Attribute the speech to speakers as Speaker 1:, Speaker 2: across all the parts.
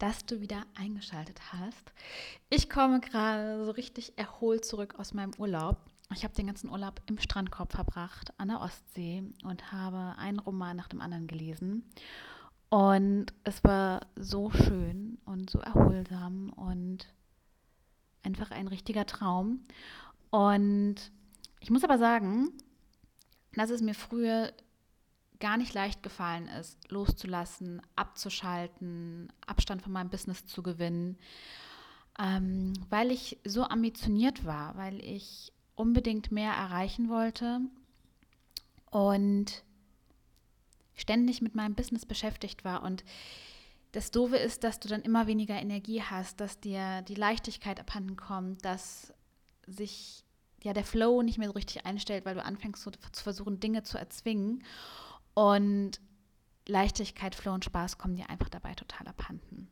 Speaker 1: dass du wieder eingeschaltet hast. Ich komme gerade so richtig erholt zurück aus meinem Urlaub. Ich habe den ganzen Urlaub im Strandkorb verbracht, an der Ostsee und habe einen Roman nach dem anderen gelesen. Und es war so schön und so erholsam und einfach ein richtiger Traum. Und ich muss aber sagen, dass es mir früher gar nicht leicht gefallen ist, loszulassen, abzuschalten, Abstand von meinem Business zu gewinnen, ähm, weil ich so ambitioniert war, weil ich unbedingt mehr erreichen wollte und ständig mit meinem Business beschäftigt war. Und das Doofe ist, dass du dann immer weniger Energie hast, dass dir die Leichtigkeit abhanden kommt, dass sich ja der Flow nicht mehr so richtig einstellt, weil du anfängst so zu versuchen, Dinge zu erzwingen. Und Leichtigkeit, Flow und Spaß kommen dir einfach dabei total abhanden.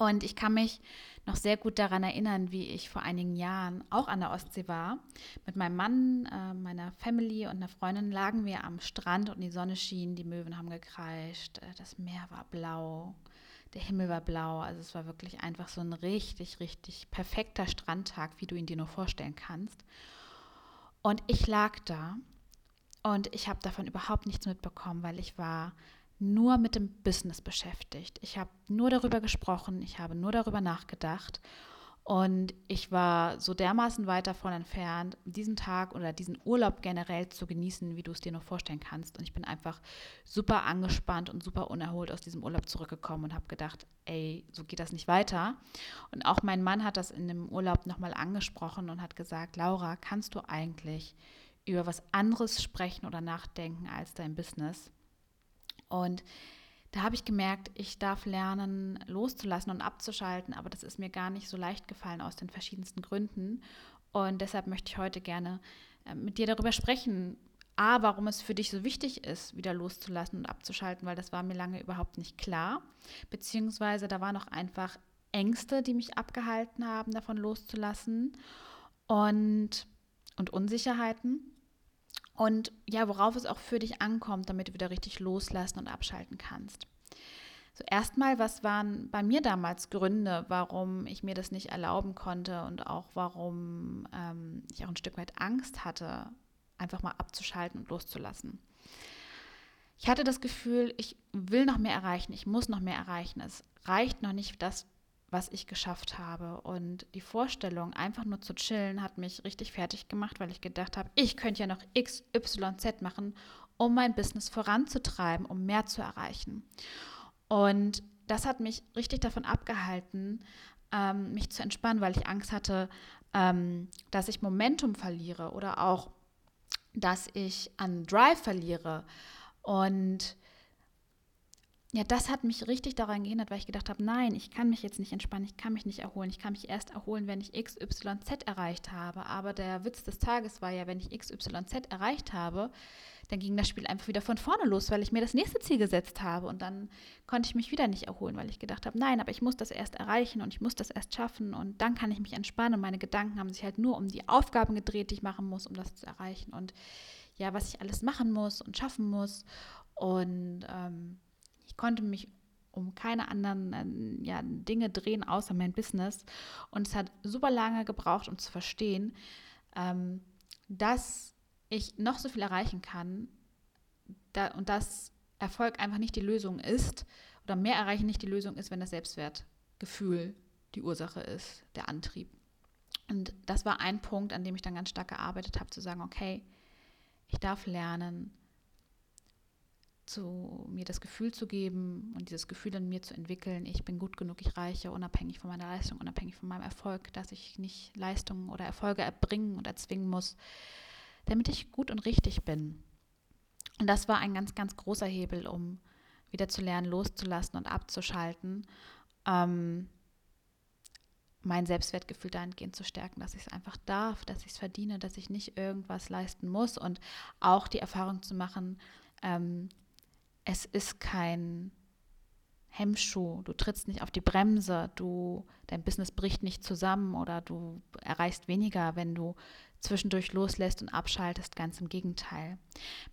Speaker 1: Und ich kann mich noch sehr gut daran erinnern, wie ich vor einigen Jahren auch an der Ostsee war. Mit meinem Mann, äh, meiner Family und einer Freundin lagen wir am Strand und die Sonne schien, die Möwen haben gekreischt, äh, das Meer war blau, der Himmel war blau. Also es war wirklich einfach so ein richtig, richtig perfekter Strandtag, wie du ihn dir nur vorstellen kannst. Und ich lag da und ich habe davon überhaupt nichts mitbekommen, weil ich war nur mit dem Business beschäftigt. Ich habe nur darüber gesprochen, ich habe nur darüber nachgedacht und ich war so dermaßen weit davon entfernt, diesen Tag oder diesen Urlaub generell zu genießen, wie du es dir nur vorstellen kannst. Und ich bin einfach super angespannt und super unerholt aus diesem Urlaub zurückgekommen und habe gedacht, ey, so geht das nicht weiter. Und auch mein Mann hat das in dem Urlaub nochmal angesprochen und hat gesagt, Laura, kannst du eigentlich über was anderes sprechen oder nachdenken als dein Business. Und da habe ich gemerkt, ich darf lernen, loszulassen und abzuschalten, aber das ist mir gar nicht so leicht gefallen aus den verschiedensten Gründen. Und deshalb möchte ich heute gerne äh, mit dir darüber sprechen, A, warum es für dich so wichtig ist, wieder loszulassen und abzuschalten, weil das war mir lange überhaupt nicht klar. Beziehungsweise da waren auch einfach Ängste, die mich abgehalten haben, davon loszulassen und, und Unsicherheiten. Und ja, worauf es auch für dich ankommt, damit du wieder richtig loslassen und abschalten kannst. So erstmal, was waren bei mir damals Gründe, warum ich mir das nicht erlauben konnte und auch warum ähm, ich auch ein Stück weit Angst hatte, einfach mal abzuschalten und loszulassen. Ich hatte das Gefühl, ich will noch mehr erreichen, ich muss noch mehr erreichen. Es reicht noch nicht das, was ich geschafft habe. Und die Vorstellung, einfach nur zu chillen, hat mich richtig fertig gemacht, weil ich gedacht habe, ich könnte ja noch X, Y, Z machen, um mein Business voranzutreiben, um mehr zu erreichen. Und das hat mich richtig davon abgehalten, ähm, mich zu entspannen, weil ich Angst hatte, ähm, dass ich Momentum verliere oder auch, dass ich an Drive verliere. Und ja, das hat mich richtig daran gehindert, weil ich gedacht habe, nein, ich kann mich jetzt nicht entspannen, ich kann mich nicht erholen. Ich kann mich erst erholen, wenn ich XYZ erreicht habe. Aber der Witz des Tages war ja, wenn ich XYZ erreicht habe, dann ging das Spiel einfach wieder von vorne los, weil ich mir das nächste Ziel gesetzt habe. Und dann konnte ich mich wieder nicht erholen, weil ich gedacht habe, nein, aber ich muss das erst erreichen und ich muss das erst schaffen und dann kann ich mich entspannen. Und meine Gedanken haben sich halt nur um die Aufgaben gedreht, die ich machen muss, um das zu erreichen. Und ja, was ich alles machen muss und schaffen muss. Und ähm, ich konnte mich um keine anderen äh, ja, Dinge drehen, außer mein Business. Und es hat super lange gebraucht, um zu verstehen, ähm, dass ich noch so viel erreichen kann da, und dass Erfolg einfach nicht die Lösung ist oder mehr erreichen nicht die Lösung ist, wenn das Selbstwertgefühl die Ursache ist, der Antrieb. Und das war ein Punkt, an dem ich dann ganz stark gearbeitet habe, zu sagen, okay, ich darf lernen, zu mir das Gefühl zu geben und dieses Gefühl in mir zu entwickeln, ich bin gut genug, ich reiche, unabhängig von meiner Leistung, unabhängig von meinem Erfolg, dass ich nicht Leistungen oder Erfolge erbringen und erzwingen muss, damit ich gut und richtig bin. Und das war ein ganz, ganz großer Hebel, um wieder zu lernen, loszulassen und abzuschalten. Ähm, mein Selbstwertgefühl dahingehend zu stärken, dass ich es einfach darf, dass ich es verdiene, dass ich nicht irgendwas leisten muss und auch die Erfahrung zu machen, ähm, es ist kein Hemmschuh, du trittst nicht auf die Bremse, du, dein Business bricht nicht zusammen oder du erreichst weniger, wenn du zwischendurch loslässt und abschaltest, ganz im Gegenteil.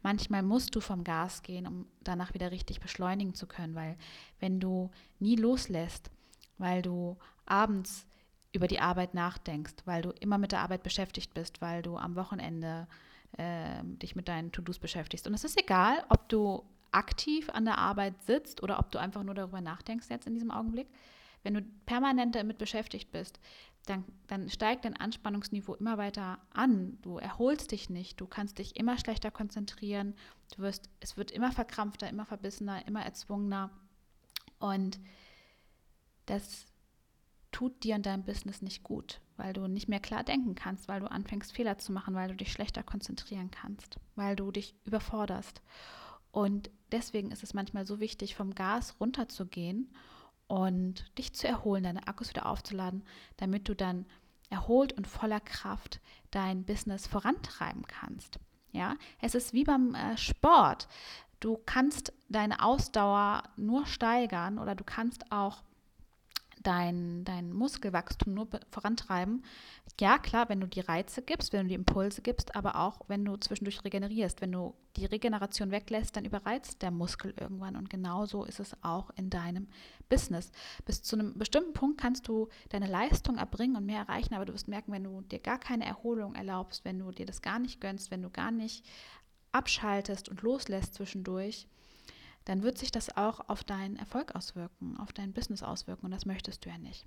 Speaker 1: Manchmal musst du vom Gas gehen, um danach wieder richtig beschleunigen zu können, weil wenn du nie loslässt, weil du abends über die Arbeit nachdenkst, weil du immer mit der Arbeit beschäftigt bist, weil du am Wochenende äh, dich mit deinen To-Dos beschäftigst. Und es ist egal, ob du aktiv an der Arbeit sitzt oder ob du einfach nur darüber nachdenkst jetzt in diesem Augenblick. Wenn du permanent damit beschäftigt bist, dann, dann steigt dein Anspannungsniveau immer weiter an. Du erholst dich nicht, du kannst dich immer schlechter konzentrieren, du wirst, es wird immer verkrampfter, immer verbissener, immer erzwungener. Und das tut dir und deinem Business nicht gut, weil du nicht mehr klar denken kannst, weil du anfängst Fehler zu machen, weil du dich schlechter konzentrieren kannst, weil du dich überforderst. Und deswegen ist es manchmal so wichtig, vom Gas runterzugehen und dich zu erholen, deine Akkus wieder aufzuladen, damit du dann erholt und voller Kraft dein Business vorantreiben kannst. Ja, es ist wie beim äh, Sport. Du kannst deine Ausdauer nur steigern oder du kannst auch dein, dein Muskelwachstum nur vorantreiben. Ja, klar, wenn du die Reize gibst, wenn du die Impulse gibst, aber auch wenn du zwischendurch regenerierst. Wenn du die Regeneration weglässt, dann überreizt der Muskel irgendwann. Und genauso ist es auch in deinem Business. Bis zu einem bestimmten Punkt kannst du deine Leistung erbringen und mehr erreichen, aber du wirst merken, wenn du dir gar keine Erholung erlaubst, wenn du dir das gar nicht gönnst, wenn du gar nicht abschaltest und loslässt zwischendurch, dann wird sich das auch auf deinen Erfolg auswirken, auf dein Business auswirken und das möchtest du ja nicht.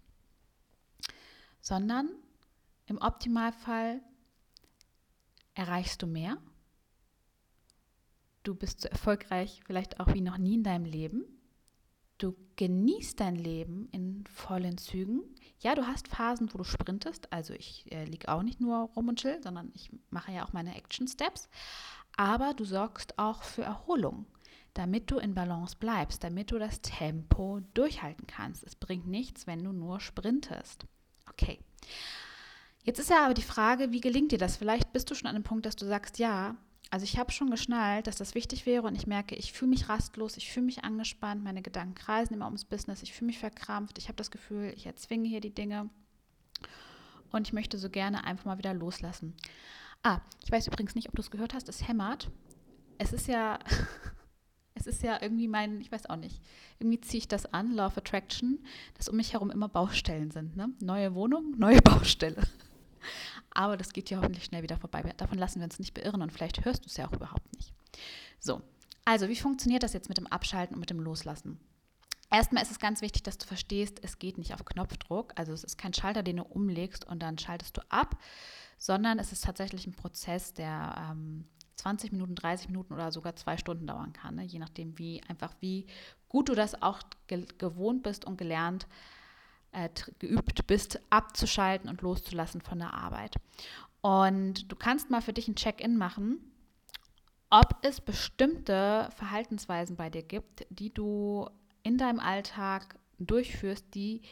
Speaker 1: Sondern im Optimalfall erreichst du mehr. Du bist so erfolgreich vielleicht auch wie noch nie in deinem Leben. Du genießt dein Leben in vollen Zügen. Ja, du hast Phasen, wo du sprintest. Also ich äh, liege auch nicht nur rum und chill, sondern ich mache ja auch meine Action Steps. Aber du sorgst auch für Erholung damit du in Balance bleibst, damit du das Tempo durchhalten kannst. Es bringt nichts, wenn du nur sprintest. Okay. Jetzt ist ja aber die Frage, wie gelingt dir das? Vielleicht bist du schon an dem Punkt, dass du sagst, ja, also ich habe schon geschnallt, dass das wichtig wäre und ich merke, ich fühle mich rastlos, ich fühle mich angespannt, meine Gedanken kreisen immer ums Business, ich fühle mich verkrampft, ich habe das Gefühl, ich erzwinge hier die Dinge und ich möchte so gerne einfach mal wieder loslassen. Ah, ich weiß übrigens nicht, ob du es gehört hast, es hämmert. Es ist ja Es ist ja irgendwie mein, ich weiß auch nicht, irgendwie ziehe ich das an, Law of Attraction, dass um mich herum immer Baustellen sind. Ne? Neue Wohnung, neue Baustelle. Aber das geht ja hoffentlich schnell wieder vorbei. Davon lassen wir uns nicht beirren und vielleicht hörst du es ja auch überhaupt nicht. So, also wie funktioniert das jetzt mit dem Abschalten und mit dem Loslassen? Erstmal ist es ganz wichtig, dass du verstehst, es geht nicht auf Knopfdruck. Also es ist kein Schalter, den du umlegst und dann schaltest du ab, sondern es ist tatsächlich ein Prozess, der ähm, 20 Minuten, 30 Minuten oder sogar zwei Stunden dauern kann, ne? je nachdem, wie einfach wie gut du das auch ge gewohnt bist und gelernt, äh, geübt bist, abzuschalten und loszulassen von der Arbeit. Und du kannst mal für dich ein Check-in machen, ob es bestimmte Verhaltensweisen bei dir gibt, die du in deinem Alltag durchführst, die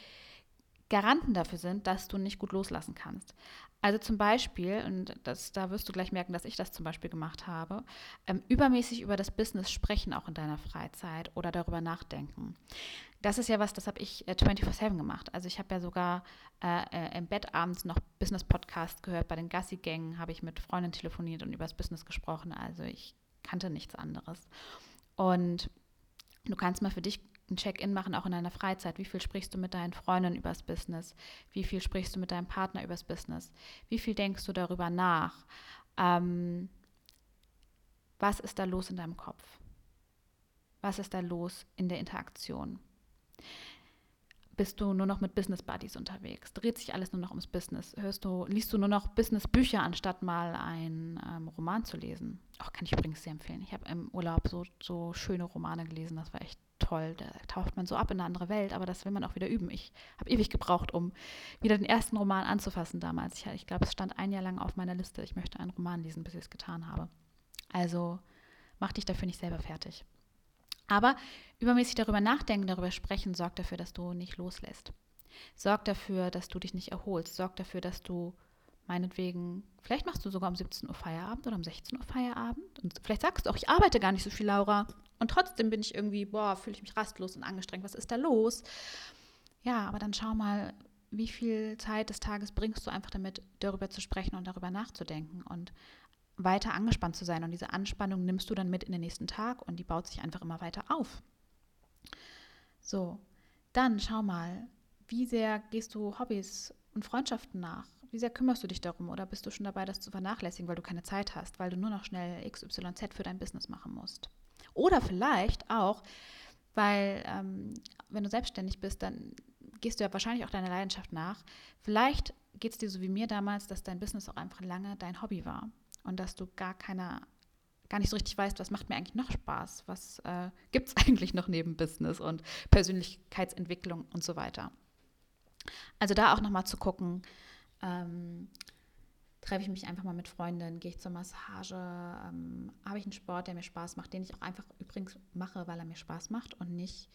Speaker 1: Garanten dafür sind, dass du nicht gut loslassen kannst. Also zum Beispiel, und das, da wirst du gleich merken, dass ich das zum Beispiel gemacht habe, ähm, übermäßig über das Business sprechen, auch in deiner Freizeit oder darüber nachdenken. Das ist ja was, das habe ich äh, 24-7 gemacht. Also ich habe ja sogar äh, äh, im Bett abends noch Business-Podcast gehört. Bei den Gassi-Gängen habe ich mit Freunden telefoniert und über das Business gesprochen. Also ich kannte nichts anderes. Und du kannst mal für dich ein Check-in machen, auch in deiner Freizeit. Wie viel sprichst du mit deinen Freunden übers Business? Wie viel sprichst du mit deinem Partner übers Business? Wie viel denkst du darüber nach? Ähm, was ist da los in deinem Kopf? Was ist da los in der Interaktion? Bist du nur noch mit Business Buddies unterwegs? Dreht sich alles nur noch ums Business? Hörst du, liest du nur noch Business Bücher, anstatt mal einen ähm, Roman zu lesen? Auch kann ich übrigens sehr empfehlen. Ich habe im Urlaub so, so schöne Romane gelesen, das war echt toll. Da taucht man so ab in eine andere Welt, aber das will man auch wieder üben. Ich habe ewig gebraucht, um wieder den ersten Roman anzufassen damals. Ich, ich glaube, es stand ein Jahr lang auf meiner Liste. Ich möchte einen Roman lesen, bis ich es getan habe. Also mach dich dafür nicht selber fertig. Aber übermäßig darüber nachdenken, darüber sprechen, sorgt dafür, dass du nicht loslässt. Sorg dafür, dass du dich nicht erholst. Sorg dafür, dass du meinetwegen, vielleicht machst du sogar um 17 Uhr Feierabend oder um 16 Uhr Feierabend. Und vielleicht sagst du auch, ich arbeite gar nicht so viel, Laura. Und trotzdem bin ich irgendwie, boah, fühle ich mich rastlos und angestrengt. Was ist da los? Ja, aber dann schau mal, wie viel Zeit des Tages bringst du einfach damit, darüber zu sprechen und darüber nachzudenken und weiter angespannt zu sein. Und diese Anspannung nimmst du dann mit in den nächsten Tag und die baut sich einfach immer weiter auf. So, dann schau mal, wie sehr gehst du Hobbys und Freundschaften nach? Wie sehr kümmerst du dich darum oder bist du schon dabei, das zu vernachlässigen, weil du keine Zeit hast, weil du nur noch schnell XYZ für dein Business machen musst? Oder vielleicht auch, weil ähm, wenn du selbstständig bist, dann gehst du ja wahrscheinlich auch deiner Leidenschaft nach. Vielleicht geht es dir so wie mir damals, dass dein Business auch einfach lange dein Hobby war und dass du gar keiner gar nicht so richtig weißt, was macht mir eigentlich noch Spaß, was äh, gibt es eigentlich noch neben Business und Persönlichkeitsentwicklung und so weiter. Also da auch nochmal zu gucken, ähm, treffe ich mich einfach mal mit Freundinnen, gehe ich zur Massage, ähm, habe ich einen Sport, der mir Spaß macht, den ich auch einfach übrigens mache, weil er mir Spaß macht und nicht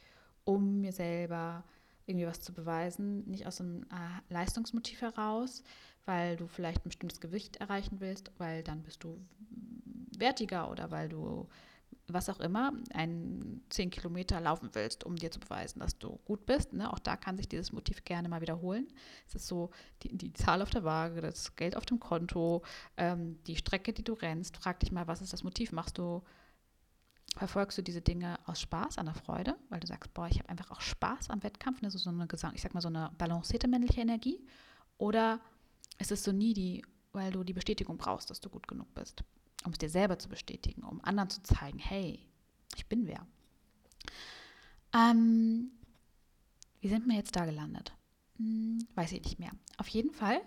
Speaker 1: um mir selber irgendwie was zu beweisen, nicht aus einem äh, Leistungsmotiv heraus, weil du vielleicht ein bestimmtes Gewicht erreichen willst, weil dann bist du wertiger oder weil du was auch immer, einen 10 Kilometer laufen willst, um dir zu beweisen, dass du gut bist. Ne? Auch da kann sich dieses Motiv gerne mal wiederholen. Es ist so die, die Zahl auf der Waage, das Geld auf dem Konto, ähm, die Strecke, die du rennst. Frag dich mal, was ist das Motiv? Machst du, verfolgst du diese Dinge aus Spaß, an der Freude, weil du sagst, boah, ich habe einfach auch Spaß am Wettkampf, ne? so, so eine Gesang, ich sag mal so eine balancierte männliche Energie? Oder ist es so needy, weil du die Bestätigung brauchst, dass du gut genug bist? Um es dir selber zu bestätigen, um anderen zu zeigen, hey, ich bin wer. Ähm, wie sind wir jetzt da gelandet? Hm, weiß ich nicht mehr. Auf jeden Fall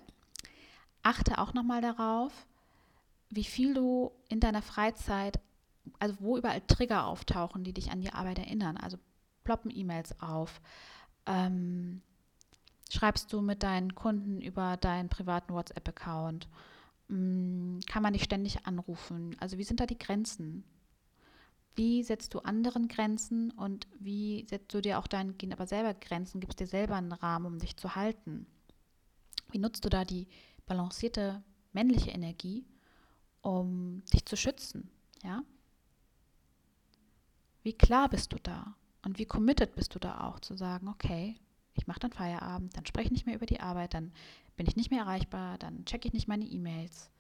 Speaker 1: achte auch nochmal darauf, wie viel du in deiner Freizeit, also wo überall Trigger auftauchen, die dich an die Arbeit erinnern. Also ploppen E-Mails auf. Ähm, schreibst du mit deinen Kunden über deinen privaten WhatsApp-Account? Kann man dich ständig anrufen? Also wie sind da die Grenzen? Wie setzt du anderen Grenzen und wie setzt du dir auch Kind aber selber Grenzen? Gibst dir selber einen Rahmen, um dich zu halten? Wie nutzt du da die balancierte männliche Energie, um dich zu schützen? Ja? Wie klar bist du da? Und wie committed bist du da auch zu sagen, okay, ich mache dann Feierabend, dann spreche ich nicht mehr über die Arbeit, dann bin ich nicht mehr erreichbar, dann checke ich nicht meine E-Mails.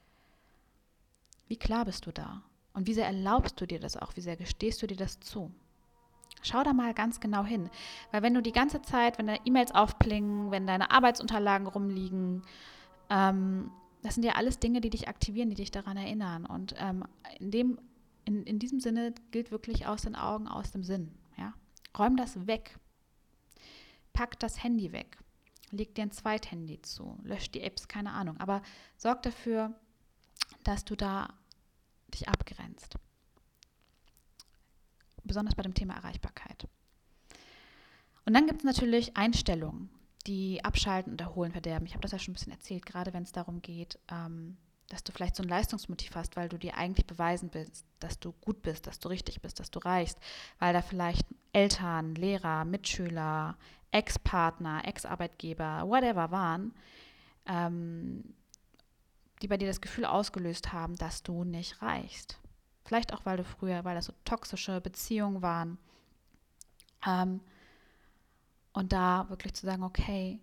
Speaker 1: Wie klar bist du da? Und wie sehr erlaubst du dir das auch? Wie sehr gestehst du dir das zu? Schau da mal ganz genau hin. Weil wenn du die ganze Zeit, wenn deine E-Mails aufplingen, wenn deine Arbeitsunterlagen rumliegen, ähm, das sind ja alles Dinge, die dich aktivieren, die dich daran erinnern. Und ähm, in, dem, in, in diesem Sinne gilt wirklich aus den Augen, aus dem Sinn. Ja? Räum das weg. Pack das Handy weg. Leg dir ein Zweithandy zu. Lösch die Apps, keine Ahnung. Aber sorg dafür, dass du da dich abgrenzt. Besonders bei dem Thema Erreichbarkeit. Und dann gibt es natürlich Einstellungen, die abschalten und erholen verderben. Ich habe das ja schon ein bisschen erzählt, gerade wenn es darum geht, ähm, dass du vielleicht so ein Leistungsmotiv hast, weil du dir eigentlich beweisen willst, dass du gut bist, dass du richtig bist, dass du reichst, weil da vielleicht Eltern, Lehrer, Mitschüler, Ex-Partner, Ex-Arbeitgeber, whatever waren, ähm, die bei dir das Gefühl ausgelöst haben, dass du nicht reichst. Vielleicht auch, weil du früher, weil das so toxische Beziehungen waren. Ähm, und da wirklich zu sagen, okay,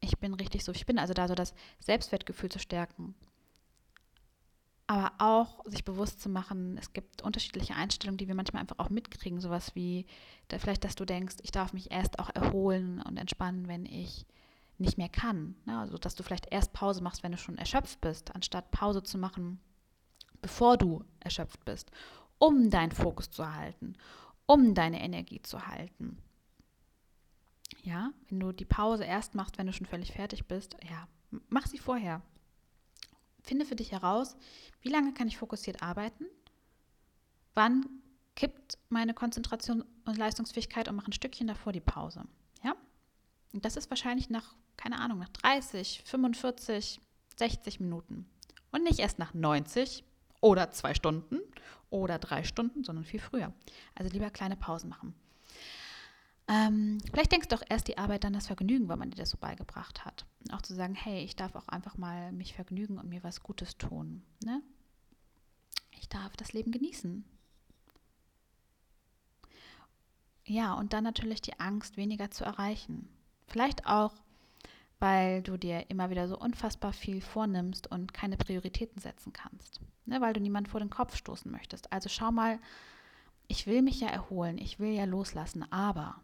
Speaker 1: ich bin richtig so, ich bin also da so das Selbstwertgefühl zu stärken. Aber auch sich bewusst zu machen, es gibt unterschiedliche Einstellungen, die wir manchmal einfach auch mitkriegen. Sowas wie, da vielleicht, dass du denkst, ich darf mich erst auch erholen und entspannen, wenn ich nicht mehr kann. Ne? Also, dass du vielleicht erst Pause machst, wenn du schon erschöpft bist, anstatt Pause zu machen, bevor du erschöpft bist, um deinen Fokus zu halten, um deine Energie zu halten. Ja, wenn du die Pause erst machst, wenn du schon völlig fertig bist, ja, mach sie vorher. Finde für dich heraus, wie lange kann ich fokussiert arbeiten? Wann kippt meine Konzentration und Leistungsfähigkeit und mache ein Stückchen davor die Pause? Und das ist wahrscheinlich nach, keine Ahnung, nach 30, 45, 60 Minuten. Und nicht erst nach 90 oder zwei Stunden oder drei Stunden, sondern viel früher. Also lieber kleine Pausen machen. Ähm, vielleicht denkst du auch erst die Arbeit, dann das Vergnügen, weil man dir das so beigebracht hat. Auch zu sagen, hey, ich darf auch einfach mal mich vergnügen und mir was Gutes tun. Ne? Ich darf das Leben genießen. Ja, und dann natürlich die Angst, weniger zu erreichen. Vielleicht auch, weil du dir immer wieder so unfassbar viel vornimmst und keine Prioritäten setzen kannst. Ne, weil du niemand vor den Kopf stoßen möchtest. Also schau mal, ich will mich ja erholen, ich will ja loslassen, aber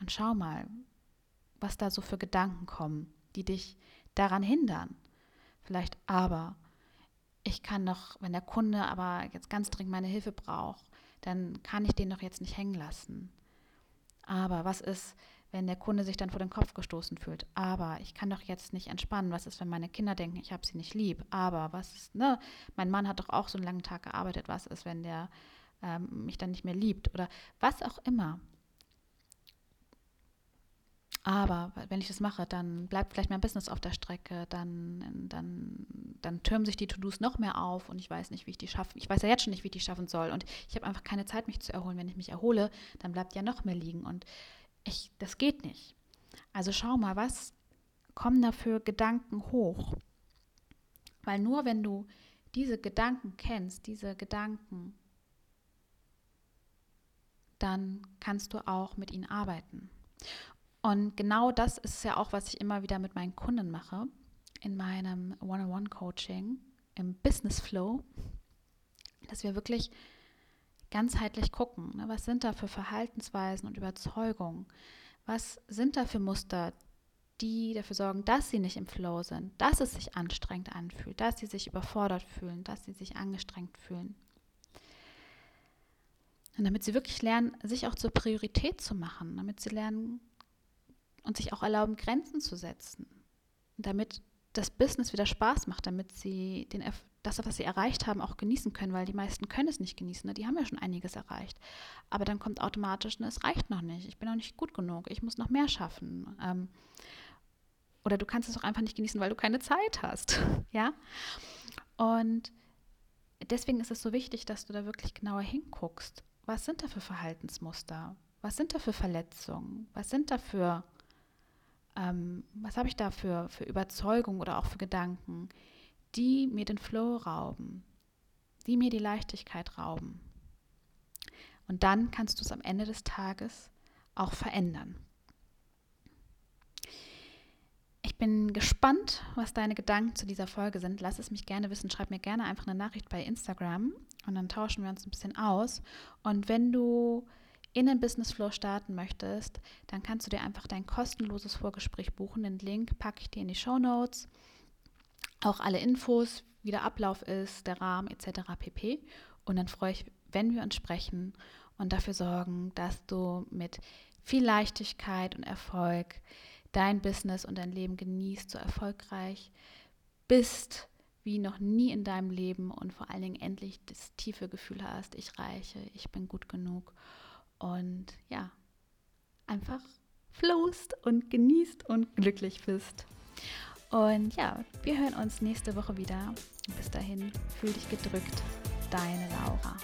Speaker 1: und schau mal, was da so für Gedanken kommen, die dich daran hindern. Vielleicht aber, ich kann noch, wenn der Kunde aber jetzt ganz dringend meine Hilfe braucht, dann kann ich den doch jetzt nicht hängen lassen. Aber was ist, wenn der Kunde sich dann vor den Kopf gestoßen fühlt? Aber ich kann doch jetzt nicht entspannen. Was ist, wenn meine Kinder denken, ich habe sie nicht lieb? Aber was ist, ne? Mein Mann hat doch auch so einen langen Tag gearbeitet. Was ist, wenn der ähm, mich dann nicht mehr liebt? Oder was auch immer. Aber wenn ich das mache, dann bleibt vielleicht mein Business auf der Strecke, dann, dann, dann türmen sich die To-Dos noch mehr auf und ich weiß nicht, wie ich die schaffe. Ich weiß ja jetzt schon nicht, wie ich die schaffen soll. Und ich habe einfach keine Zeit, mich zu erholen. Wenn ich mich erhole, dann bleibt ja noch mehr liegen. Und ich, das geht nicht. Also schau mal, was kommen da für Gedanken hoch? Weil nur wenn du diese Gedanken kennst, diese Gedanken, dann kannst du auch mit ihnen arbeiten. Und genau das ist ja auch, was ich immer wieder mit meinen Kunden mache in meinem One-on-One-Coaching, im Business Flow, dass wir wirklich ganzheitlich gucken, ne, was sind da für Verhaltensweisen und Überzeugungen, was sind da für Muster, die dafür sorgen, dass sie nicht im Flow sind, dass es sich anstrengend anfühlt, dass sie sich überfordert fühlen, dass sie sich angestrengt fühlen. Und damit sie wirklich lernen, sich auch zur Priorität zu machen, damit sie lernen, und sich auch erlauben, Grenzen zu setzen, damit das Business wieder Spaß macht, damit sie den, das, was sie erreicht haben, auch genießen können, weil die meisten können es nicht genießen. Ne? Die haben ja schon einiges erreicht. Aber dann kommt automatisch, ne, es reicht noch nicht, ich bin noch nicht gut genug, ich muss noch mehr schaffen. Ähm, oder du kannst es auch einfach nicht genießen, weil du keine Zeit hast. ja? Und deswegen ist es so wichtig, dass du da wirklich genauer hinguckst. Was sind da für Verhaltensmuster? Was sind da für Verletzungen? Was sind da für ähm, was habe ich da für, für Überzeugungen oder auch für Gedanken, die mir den Flow rauben, die mir die Leichtigkeit rauben. Und dann kannst du es am Ende des Tages auch verändern. Ich bin gespannt, was deine Gedanken zu dieser Folge sind. Lass es mich gerne wissen. Schreib mir gerne einfach eine Nachricht bei Instagram und dann tauschen wir uns ein bisschen aus. Und wenn du in den Business Flow starten möchtest, dann kannst du dir einfach dein kostenloses Vorgespräch buchen. Den Link packe ich dir in die Show Notes. Auch alle Infos, wie der Ablauf ist, der Rahmen etc. pp. Und dann freue ich, wenn wir uns sprechen und dafür sorgen, dass du mit viel Leichtigkeit und Erfolg dein Business und dein Leben genießt, so erfolgreich bist wie noch nie in deinem Leben und vor allen Dingen endlich das tiefe Gefühl hast, ich reiche, ich bin gut genug und ja, einfach flowst und genießt und glücklich bist. Und ja, wir hören uns nächste Woche wieder. Bis dahin, fühl dich gedrückt, deine Laura.